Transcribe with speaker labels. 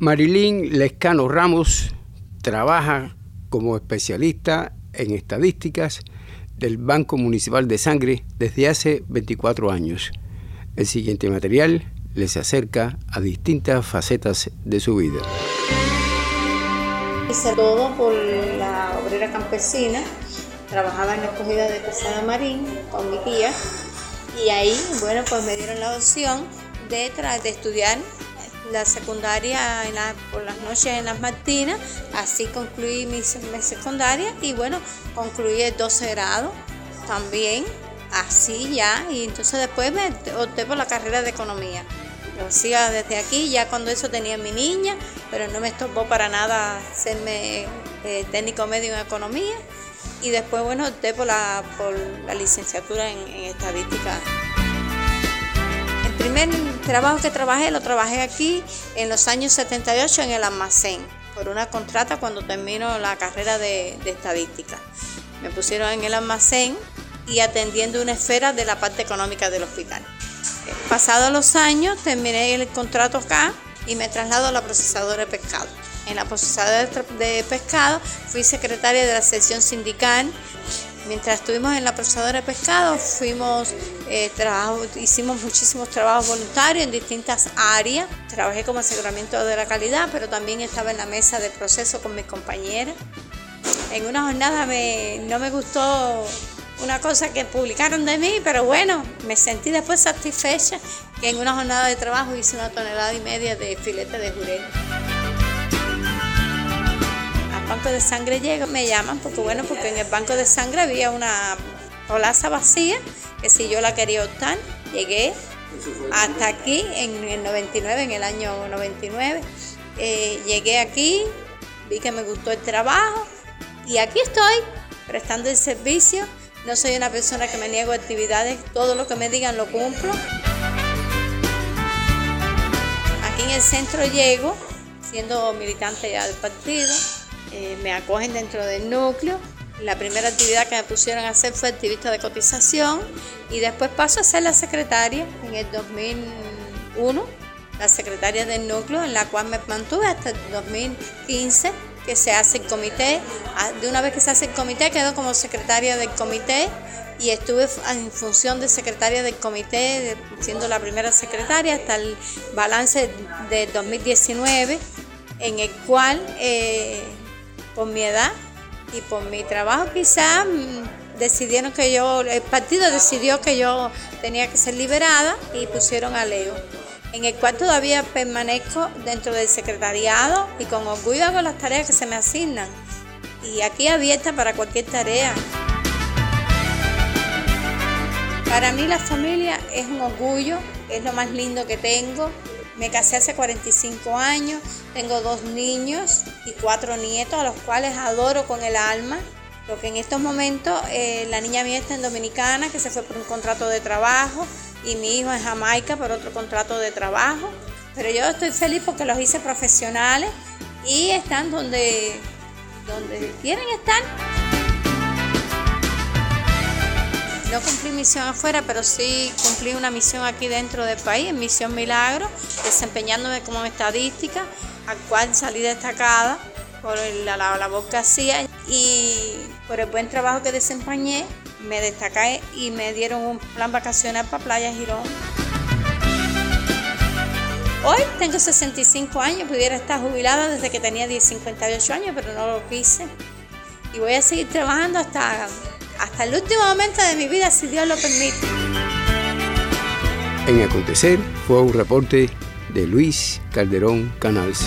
Speaker 1: Marilyn Lescano Ramos trabaja como especialista en estadísticas del Banco Municipal de Sangre desde hace 24 años. El siguiente material les acerca a distintas facetas de su vida.
Speaker 2: Hice todo por la obrera campesina, trabajaba en la escogida de Pesada Marín con mi tía y ahí, bueno, pues me dieron la opción de, de estudiar la secundaria por las noches en las Martinas, así concluí mi, secundaria y bueno, concluí el 12 grado también, así ya, y entonces después me opté por la carrera de economía. Lo hacía desde aquí, ya cuando eso tenía mi niña, pero no me estorbó para nada serme eh, técnico medio en economía. Y después, bueno, opté por la, por la licenciatura en, en estadística. Primer trabajo que trabajé lo trabajé aquí en los años 78 en el almacén, por una contrata cuando termino la carrera de, de estadística. Me pusieron en el almacén y atendiendo una esfera de la parte económica del hospital. Pasados los años, terminé el contrato acá y me traslado a la procesadora de pescado. En la procesadora de pescado fui secretaria de la sección sindical. Mientras estuvimos en la procesadora de pescado, fuimos, eh, hicimos muchísimos trabajos voluntarios en distintas áreas. Trabajé como aseguramiento de la calidad, pero también estaba en la mesa de proceso con mis compañeras. En una jornada no me gustó una cosa que publicaron de mí, pero bueno, me sentí después satisfecha que en una jornada de trabajo hice una tonelada y media de filete de jurel. Banco de sangre llego, me llaman porque bueno, porque en el banco de sangre había una plaza vacía que si yo la quería optar, llegué hasta aquí en el 99, en el año 99. Eh, llegué aquí, vi que me gustó el trabajo y aquí estoy prestando el servicio no soy una persona que me niego a actividades, todo lo que me digan lo cumplo. Aquí en el centro llego, siendo militante ya del partido, eh, me acogen dentro del núcleo. La primera actividad que me pusieron a hacer fue activista de cotización y después paso a ser la secretaria en el 2001, la secretaria del núcleo, en la cual me mantuve hasta el 2015 que se hace el comité. Ah, de una vez que se hace el comité, quedo como secretaria del comité y estuve en función de secretaria del comité, siendo la primera secretaria hasta el balance de 2019, en el cual, eh, por mi edad y por mi trabajo, quizás mm, decidieron que yo, el partido decidió que yo tenía que ser liberada y pusieron a Leo en el cual todavía permanezco dentro del secretariado y con orgullo hago las tareas que se me asignan. Y aquí abierta para cualquier tarea. Para mí la familia es un orgullo, es lo más lindo que tengo. Me casé hace 45 años, tengo dos niños y cuatro nietos a los cuales adoro con el alma. Lo que en estos momentos eh, la niña mía está en Dominicana, que se fue por un contrato de trabajo y mi hijo en Jamaica por otro contrato de trabajo. Pero yo estoy feliz porque los hice profesionales y están donde, donde quieren estar. No cumplí misión afuera, pero sí cumplí una misión aquí dentro del país, en Misión Milagro, desempeñándome como estadística, al cual salí destacada por la, la labor que hacía y por el buen trabajo que desempeñé me destaqué y me dieron un plan vacacional para Playa Girón. Hoy tengo 65 años, pudiera estar jubilada desde que tenía 10, 58 años, pero no lo quise. Y voy a seguir trabajando hasta, hasta el último momento de mi vida, si Dios lo permite.
Speaker 1: En Acontecer fue un reporte de Luis Calderón Canals.